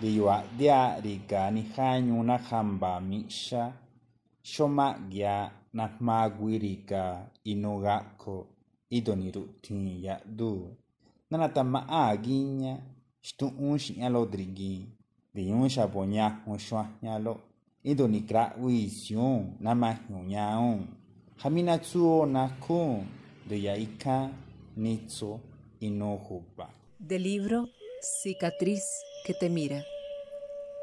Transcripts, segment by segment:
idoni yashelo diwa dia riga ni hanyu na hamba misha. Shoma gya na magwirika inogako idoni rutin ya du. Nanata ma aginya stu un shinya lodrigi di un shabonya un shwanya lo. Idoni kra wision na mahyunyaun hamina tsuo na kun. De yaika nitso inohuba Del libro Cicatriz que te mira.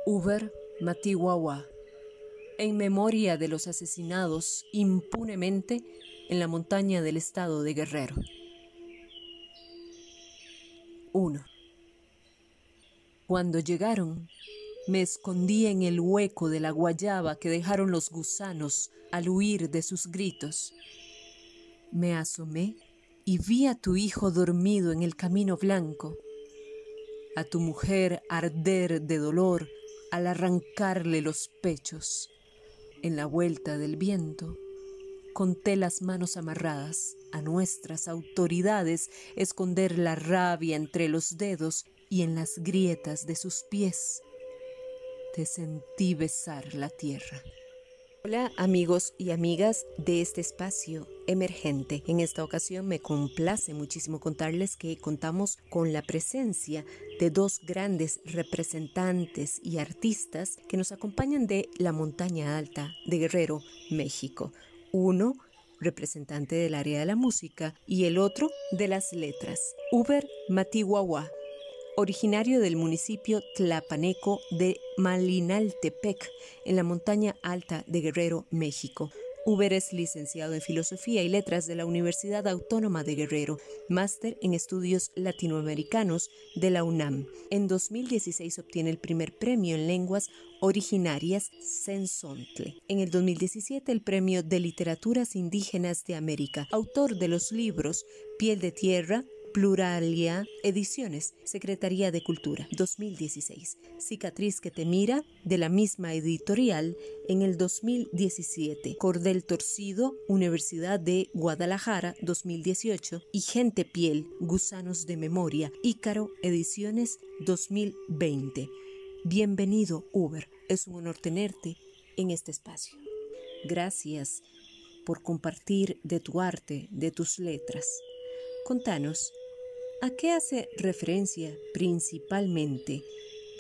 Uber Matiwawa. En memoria de los asesinados impunemente en la montaña del estado de Guerrero. 1. Cuando llegaron, me escondí en el hueco de la guayaba que dejaron los gusanos al huir de sus gritos. Me asomé y vi a tu hijo dormido en el camino blanco, a tu mujer arder de dolor al arrancarle los pechos. En la vuelta del viento, conté las manos amarradas a nuestras autoridades esconder la rabia entre los dedos y en las grietas de sus pies. Te sentí besar la tierra. Hola amigos y amigas de este espacio emergente. En esta ocasión me complace muchísimo contarles que contamos con la presencia de dos grandes representantes y artistas que nos acompañan de la montaña alta de Guerrero, México. Uno representante del área de la música y el otro de las letras. Uber Matihuahua originario del municipio tlapaneco de Malinaltepec, en la montaña alta de Guerrero, México. Uber es licenciado en Filosofía y Letras de la Universidad Autónoma de Guerrero, máster en Estudios Latinoamericanos de la UNAM. En 2016 obtiene el primer premio en lenguas originarias Sensontle. En el 2017 el premio de Literaturas Indígenas de América, autor de los libros Piel de Tierra, Pluralia Ediciones, Secretaría de Cultura, 2016. Cicatriz que te mira, de la misma editorial, en el 2017. Cordel Torcido, Universidad de Guadalajara, 2018. Y Gente Piel, Gusanos de Memoria, Ícaro Ediciones, 2020. Bienvenido, Uber. Es un honor tenerte en este espacio. Gracias por compartir de tu arte, de tus letras. Contanos, ¿A qué hace referencia principalmente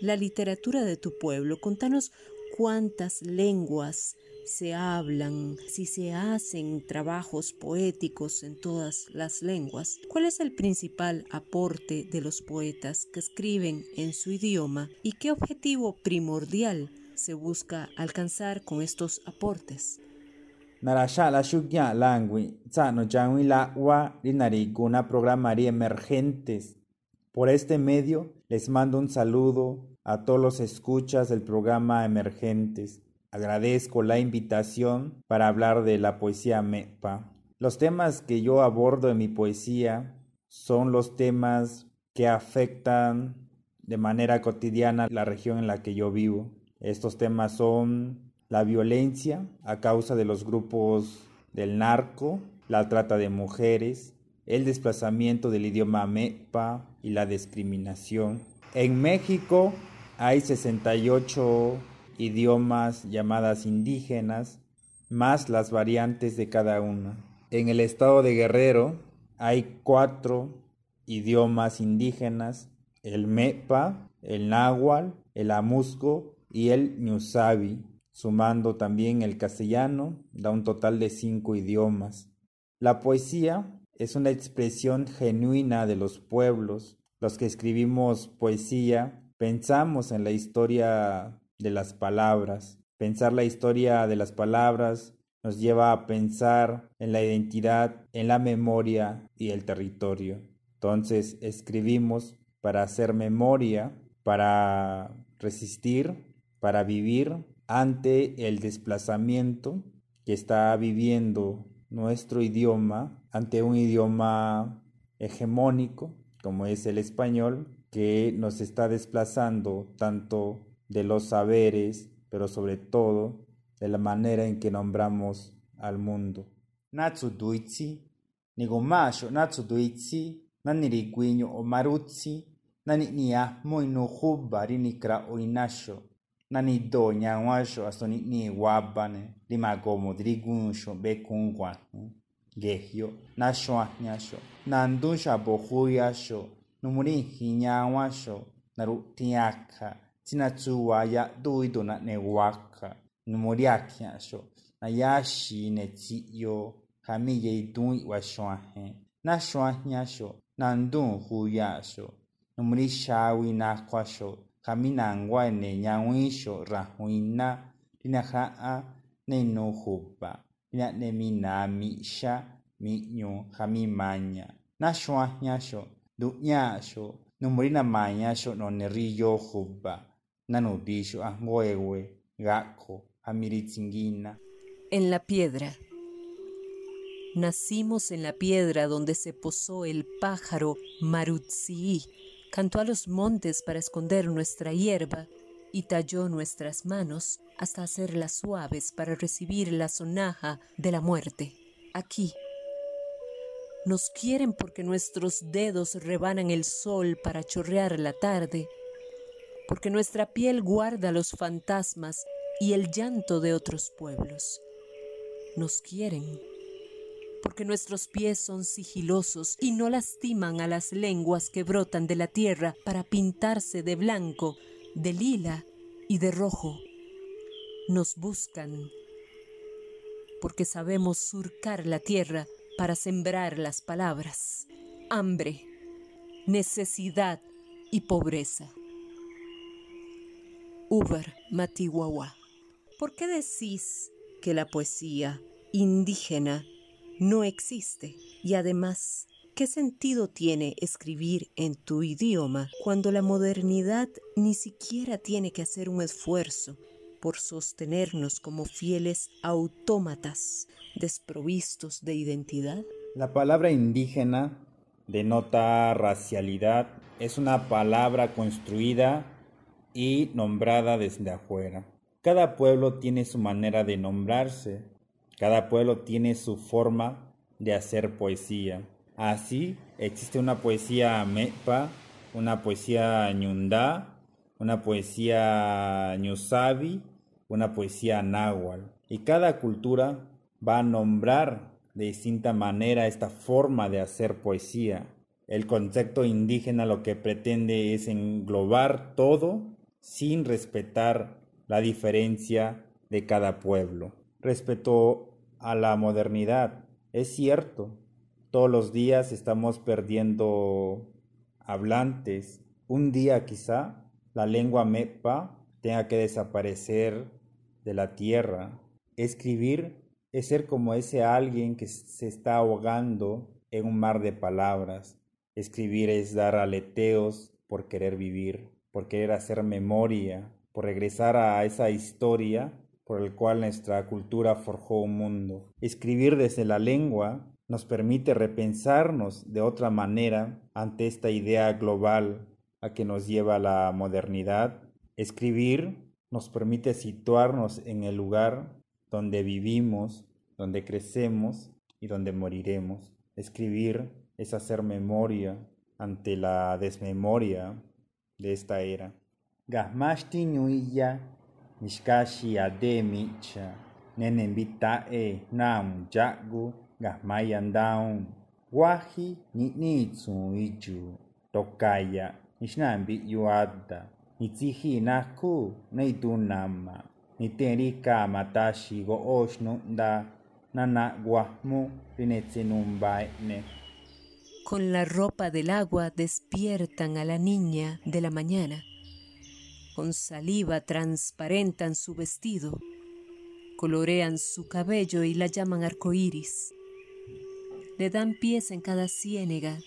la literatura de tu pueblo? Contanos cuántas lenguas se hablan, si se hacen trabajos poéticos en todas las lenguas. ¿Cuál es el principal aporte de los poetas que escriben en su idioma y qué objetivo primordial se busca alcanzar con estos aportes? Narasha la shugya langui, no yangui la wa linariguna programaría emergentes. Por este medio les mando un saludo a todos los escuchas del programa Emergentes. Agradezco la invitación para hablar de la poesía MEPA. Los temas que yo abordo en mi poesía son los temas que afectan de manera cotidiana la región en la que yo vivo. Estos temas son la violencia a causa de los grupos del narco, la trata de mujeres, el desplazamiento del idioma MEPA y la discriminación. En México hay 68 idiomas llamadas indígenas, más las variantes de cada una. En el estado de Guerrero hay cuatro idiomas indígenas, el MEPA, el náhuatl, el amusco y el ñusabi sumando también el castellano, da un total de cinco idiomas. La poesía es una expresión genuina de los pueblos. Los que escribimos poesía pensamos en la historia de las palabras. Pensar la historia de las palabras nos lleva a pensar en la identidad, en la memoria y el territorio. Entonces escribimos para hacer memoria, para resistir, para vivir ante el desplazamiento que está viviendo nuestro idioma, ante un idioma hegemónico como es el español, que nos está desplazando tanto de los saberes, pero sobre todo de la manera en que nombramos al mundo. Natsu duitsi, nigomasho natsu duitsi, naniriguiño o marutsi, nani nia muy no hubba rinikra o inasho, nani doña guacho hasta ni ni guabane lima como driguncho becungua gehio na shoañacho nanduncha bohuyacho numuri hiñaguacho naru tiaka tinatsuwaya duido na newaka numuriakiacho na yashine tsiyo hamiye idun washoahe na shoañacho nandun huyacho numuri shawi nakwacho kwasho, kami nangwa ne nyawisho rahuina, linahaa ne no huba, lina ne minami sha, minyo kami manya, na shwahnyasho, dunyasho, numuri na manyasho no ne riyo huba, nanudisho ahgoewe, gako, amiritzingina. En la piedra. Nacimos en la piedra donde se posó el pájaro Marutzi. Cantó a los montes para esconder nuestra hierba y talló nuestras manos hasta hacerlas suaves para recibir la sonaja de la muerte. Aquí. Nos quieren porque nuestros dedos rebanan el sol para chorrear la tarde, porque nuestra piel guarda los fantasmas y el llanto de otros pueblos. Nos quieren porque nuestros pies son sigilosos y no lastiman a las lenguas que brotan de la tierra para pintarse de blanco, de lila y de rojo. Nos buscan porque sabemos surcar la tierra para sembrar las palabras. Hambre, necesidad y pobreza. Uber Matihuahua. ¿Por qué decís que la poesía indígena no existe? Y además, ¿qué sentido tiene escribir en tu idioma cuando la modernidad ni siquiera tiene que hacer un esfuerzo por sostenernos como fieles autómatas desprovistos de identidad? La palabra indígena denota racialidad, es una palabra construida y nombrada desde afuera. Cada pueblo tiene su manera de nombrarse, cada pueblo tiene su forma de hacer poesía. Así existe una poesía mepa, una poesía ñundá, una poesía ñusabi, una poesía náhuatl. Y cada cultura va a nombrar de distinta manera esta forma de hacer poesía. El concepto indígena lo que pretende es englobar todo sin respetar la diferencia de cada pueblo. Respecto a la modernidad, es cierto, todos los días estamos perdiendo hablantes. Un día quizá la lengua mepa tenga que desaparecer de la tierra. Escribir es ser como ese alguien que se está ahogando en un mar de palabras. Escribir es dar aleteos por querer vivir por querer hacer memoria, por regresar a esa historia por el cual nuestra cultura forjó un mundo. Escribir desde la lengua nos permite repensarnos de otra manera ante esta idea global a que nos lleva la modernidad. Escribir nos permite situarnos en el lugar donde vivimos, donde crecemos y donde moriremos. Escribir es hacer memoria ante la desmemoria de esta era. Gasmashti mishkashi ademicha, nenembita e nam jagu, gasmayandaun, wahi nitsu iju, tokaya, nishnambi yuada, nitsihi naku, neitunama, niterika matashi go oshnu da, nana guahmu, rinetsinumbaine. Con la ropa del agua despiertan a la niña de la mañana. Con saliva transparentan su vestido. Colorean su cabello y la llaman arcoíris. Le dan pies en cada ciénega.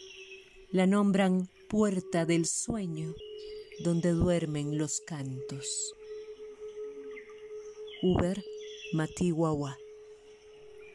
La nombran puerta del sueño, donde duermen los cantos. Uber Matiwawa.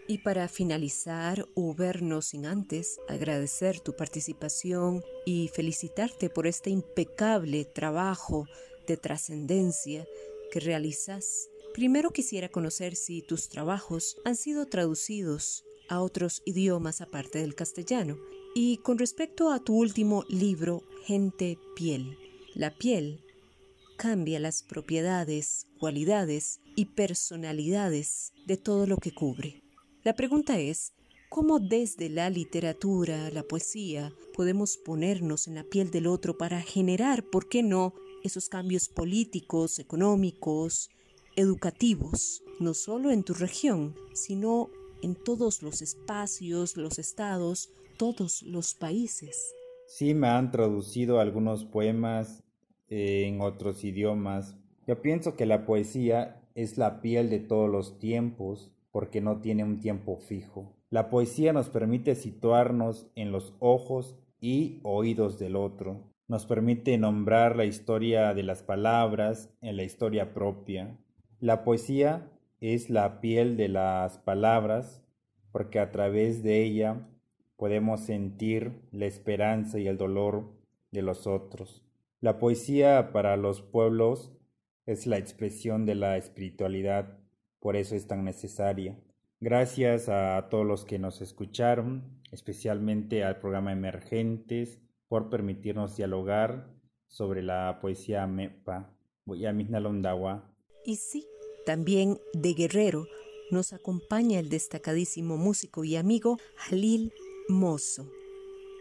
Y para finalizar, Uber, no sin antes agradecer tu participación y felicitarte por este impecable trabajo de trascendencia que realizas. Primero quisiera conocer si tus trabajos han sido traducidos a otros idiomas aparte del castellano. Y con respecto a tu último libro, Gente Piel, la piel cambia las propiedades, cualidades y personalidades de todo lo que cubre. La pregunta es, ¿cómo desde la literatura, la poesía, podemos ponernos en la piel del otro para generar, por qué no, esos cambios políticos, económicos, educativos, no solo en tu región, sino en todos los espacios, los estados, todos los países? Sí, me han traducido algunos poemas eh, en otros idiomas. Yo pienso que la poesía es la piel de todos los tiempos porque no tiene un tiempo fijo. La poesía nos permite situarnos en los ojos y oídos del otro. Nos permite nombrar la historia de las palabras en la historia propia. La poesía es la piel de las palabras porque a través de ella podemos sentir la esperanza y el dolor de los otros. La poesía para los pueblos es la expresión de la espiritualidad por eso es tan necesaria. Gracias a todos los que nos escucharon, especialmente al programa Emergentes, por permitirnos dialogar sobre la poesía MEPA. Voy a Londawa. Y sí, también de Guerrero nos acompaña el destacadísimo músico y amigo Jalil Mozo,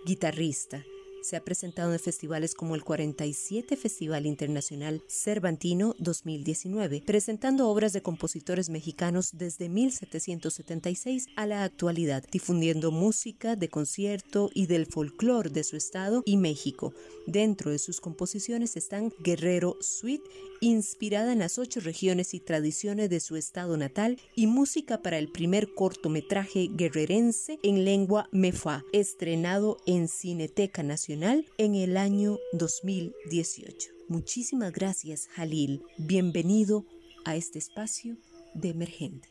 guitarrista se ha presentado en festivales como el 47 Festival Internacional Cervantino 2019, presentando obras de compositores mexicanos desde 1776 a la actualidad, difundiendo música de concierto y del folclore de su estado y México. Dentro de sus composiciones están Guerrero Suite, inspirada en las ocho regiones y tradiciones de su estado natal, y música para el primer cortometraje guerrerense en lengua mefa, estrenado en Cineteca Nacional en el año 2018. Muchísimas gracias, Jalil. Bienvenido a este espacio de Emergente.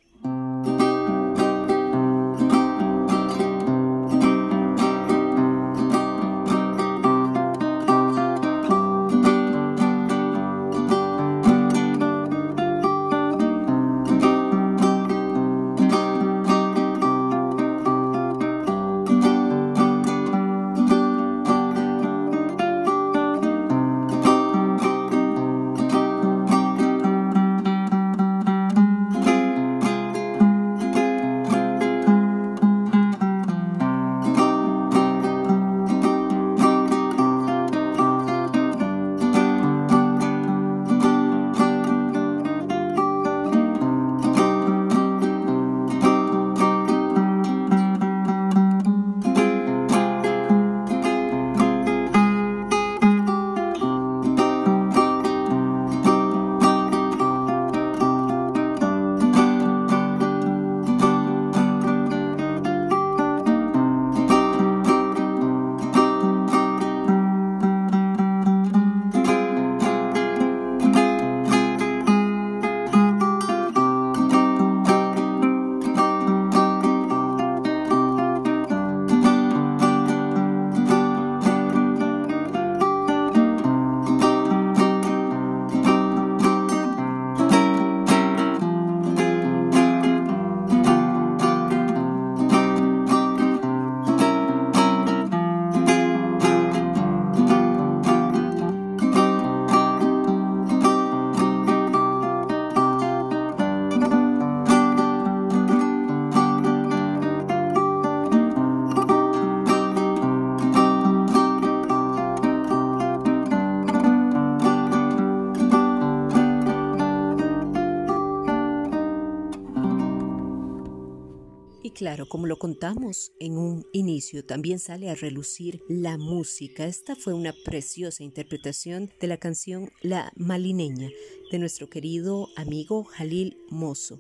Como lo contamos en un inicio, también sale a relucir la música. Esta fue una preciosa interpretación de la canción La Malineña de nuestro querido amigo Jalil Mozo,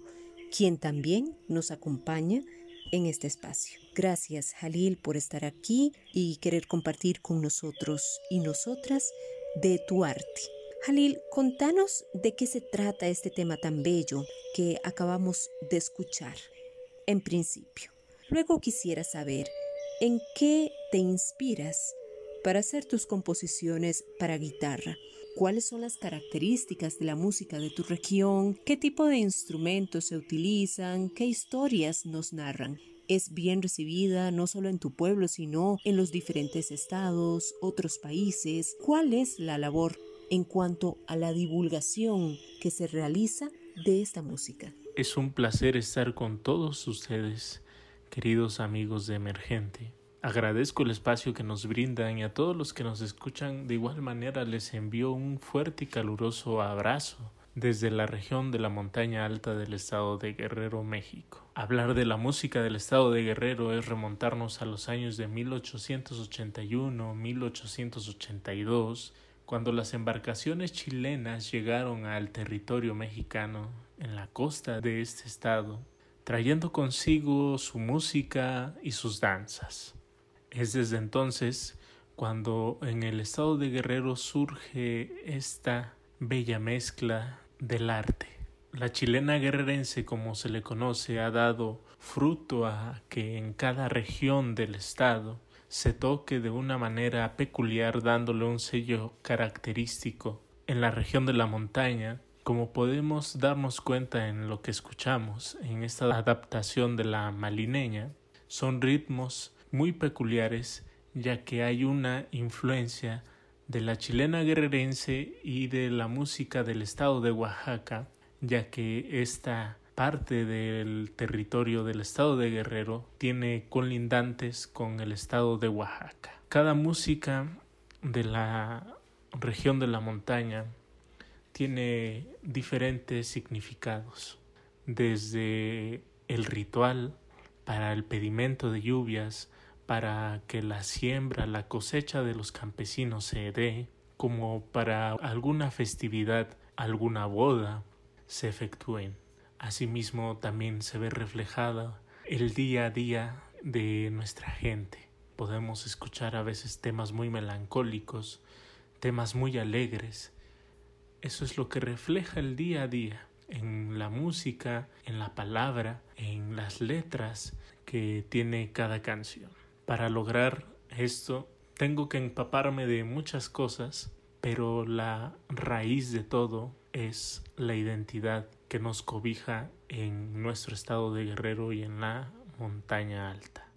quien también nos acompaña en este espacio. Gracias Jalil por estar aquí y querer compartir con nosotros y nosotras de tu arte. Jalil, contanos de qué se trata este tema tan bello que acabamos de escuchar en principio. Luego quisiera saber en qué te inspiras para hacer tus composiciones para guitarra. ¿Cuáles son las características de la música de tu región? ¿Qué tipo de instrumentos se utilizan? ¿Qué historias nos narran? ¿Es bien recibida no solo en tu pueblo, sino en los diferentes estados, otros países? ¿Cuál es la labor en cuanto a la divulgación que se realiza de esta música? Es un placer estar con todos ustedes, queridos amigos de Emergente. Agradezco el espacio que nos brindan y a todos los que nos escuchan de igual manera les envío un fuerte y caluroso abrazo desde la región de la montaña alta del estado de Guerrero, México. Hablar de la música del estado de Guerrero es remontarnos a los años de 1881-1882, cuando las embarcaciones chilenas llegaron al territorio mexicano en la costa de este estado, trayendo consigo su música y sus danzas. Es desde entonces cuando en el estado de Guerrero surge esta bella mezcla del arte. La chilena guerrerense, como se le conoce, ha dado fruto a que en cada región del estado se toque de una manera peculiar dándole un sello característico. En la región de la montaña, como podemos darnos cuenta en lo que escuchamos en esta adaptación de la malineña, son ritmos muy peculiares ya que hay una influencia de la chilena guerrerense y de la música del estado de Oaxaca, ya que esta parte del territorio del estado de Guerrero tiene colindantes con el estado de Oaxaca. Cada música de la región de la montaña tiene diferentes significados, desde el ritual para el pedimento de lluvias, para que la siembra, la cosecha de los campesinos se dé, como para alguna festividad, alguna boda, se efectúen. Asimismo también se ve reflejada el día a día de nuestra gente. Podemos escuchar a veces temas muy melancólicos, temas muy alegres. Eso es lo que refleja el día a día en la música, en la palabra, en las letras que tiene cada canción. Para lograr esto tengo que empaparme de muchas cosas, pero la raíz de todo es la identidad que nos cobija en nuestro estado de guerrero y en la montaña alta.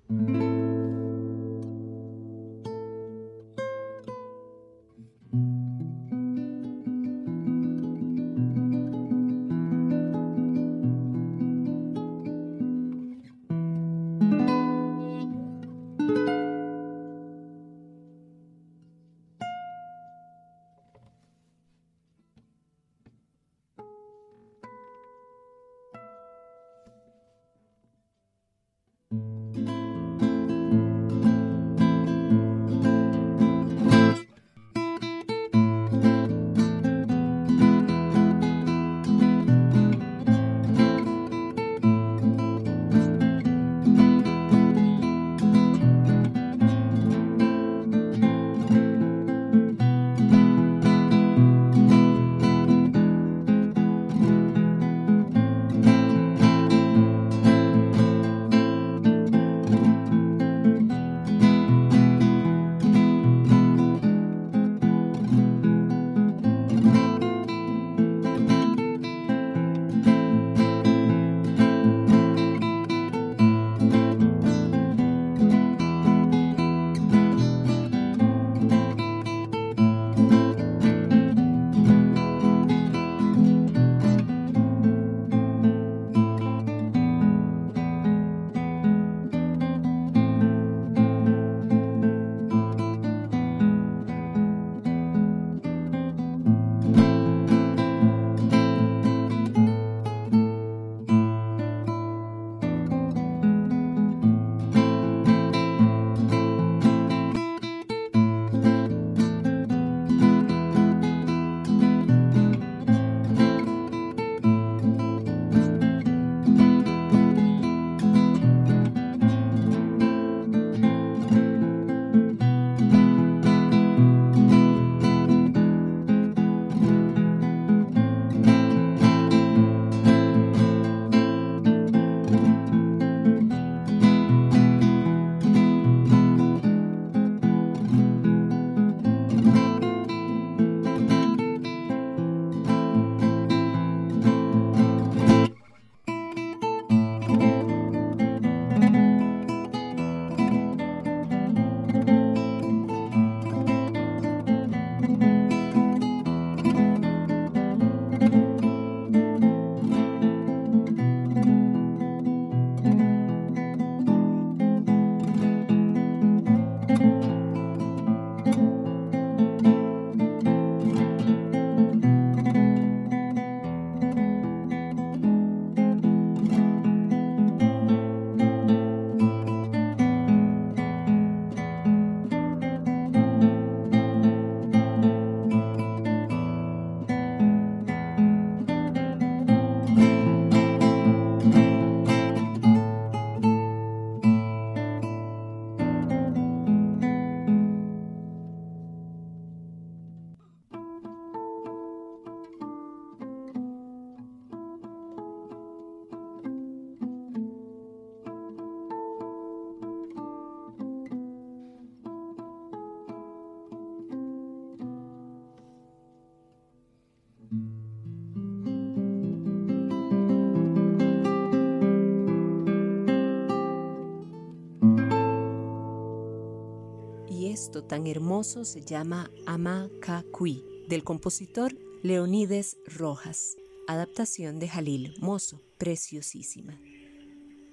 Tan hermoso se llama Ama Kakui, del compositor Leonides Rojas, adaptación de Jalil Mozo, preciosísima.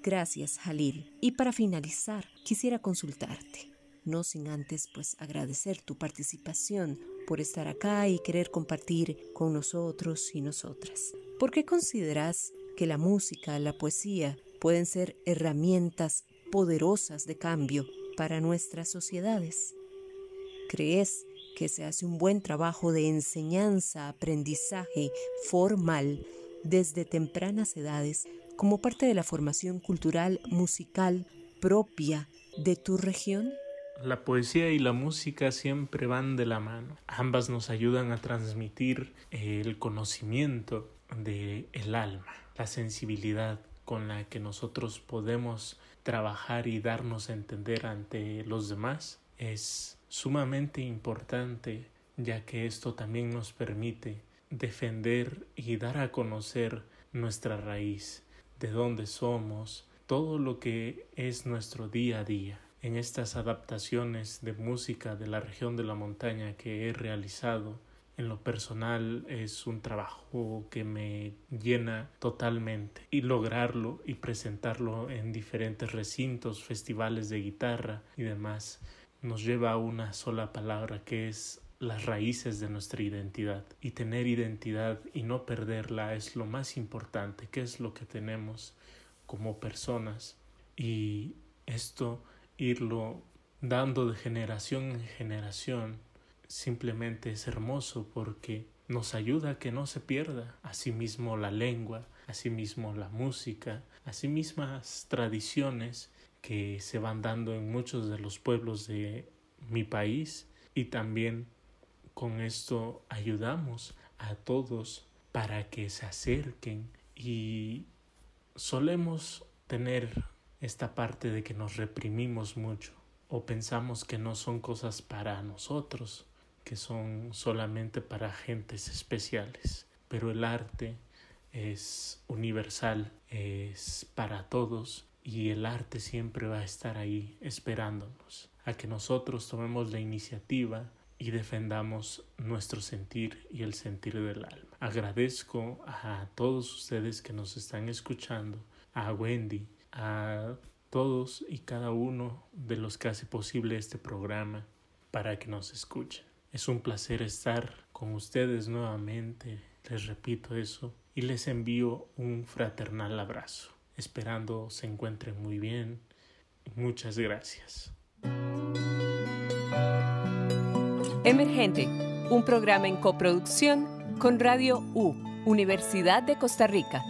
Gracias, Jalil. Y para finalizar, quisiera consultarte, no sin antes pues agradecer tu participación por estar acá y querer compartir con nosotros y nosotras. ¿Por qué consideras que la música, la poesía pueden ser herramientas poderosas de cambio para nuestras sociedades? ¿Crees que se hace un buen trabajo de enseñanza, aprendizaje formal desde tempranas edades como parte de la formación cultural musical propia de tu región? La poesía y la música siempre van de la mano. Ambas nos ayudan a transmitir el conocimiento del el alma, la sensibilidad con la que nosotros podemos trabajar y darnos a entender ante los demás es sumamente importante ya que esto también nos permite defender y dar a conocer nuestra raíz, de dónde somos, todo lo que es nuestro día a día. En estas adaptaciones de música de la región de la montaña que he realizado, en lo personal es un trabajo que me llena totalmente y lograrlo y presentarlo en diferentes recintos, festivales de guitarra y demás nos lleva a una sola palabra que es las raíces de nuestra identidad. Y tener identidad y no perderla es lo más importante, que es lo que tenemos como personas. Y esto irlo dando de generación en generación simplemente es hermoso porque nos ayuda a que no se pierda. Asimismo la lengua, asimismo la música, asimismas tradiciones que se van dando en muchos de los pueblos de mi país y también con esto ayudamos a todos para que se acerquen y solemos tener esta parte de que nos reprimimos mucho o pensamos que no son cosas para nosotros, que son solamente para gentes especiales, pero el arte es universal, es para todos y el arte siempre va a estar ahí esperándonos a que nosotros tomemos la iniciativa y defendamos nuestro sentir y el sentir del alma. Agradezco a todos ustedes que nos están escuchando, a Wendy, a todos y cada uno de los que hace posible este programa para que nos escuchen. Es un placer estar con ustedes nuevamente, les repito eso, y les envío un fraternal abrazo esperando se encuentren muy bien. Muchas gracias. Emergente, un programa en coproducción con Radio U, Universidad de Costa Rica.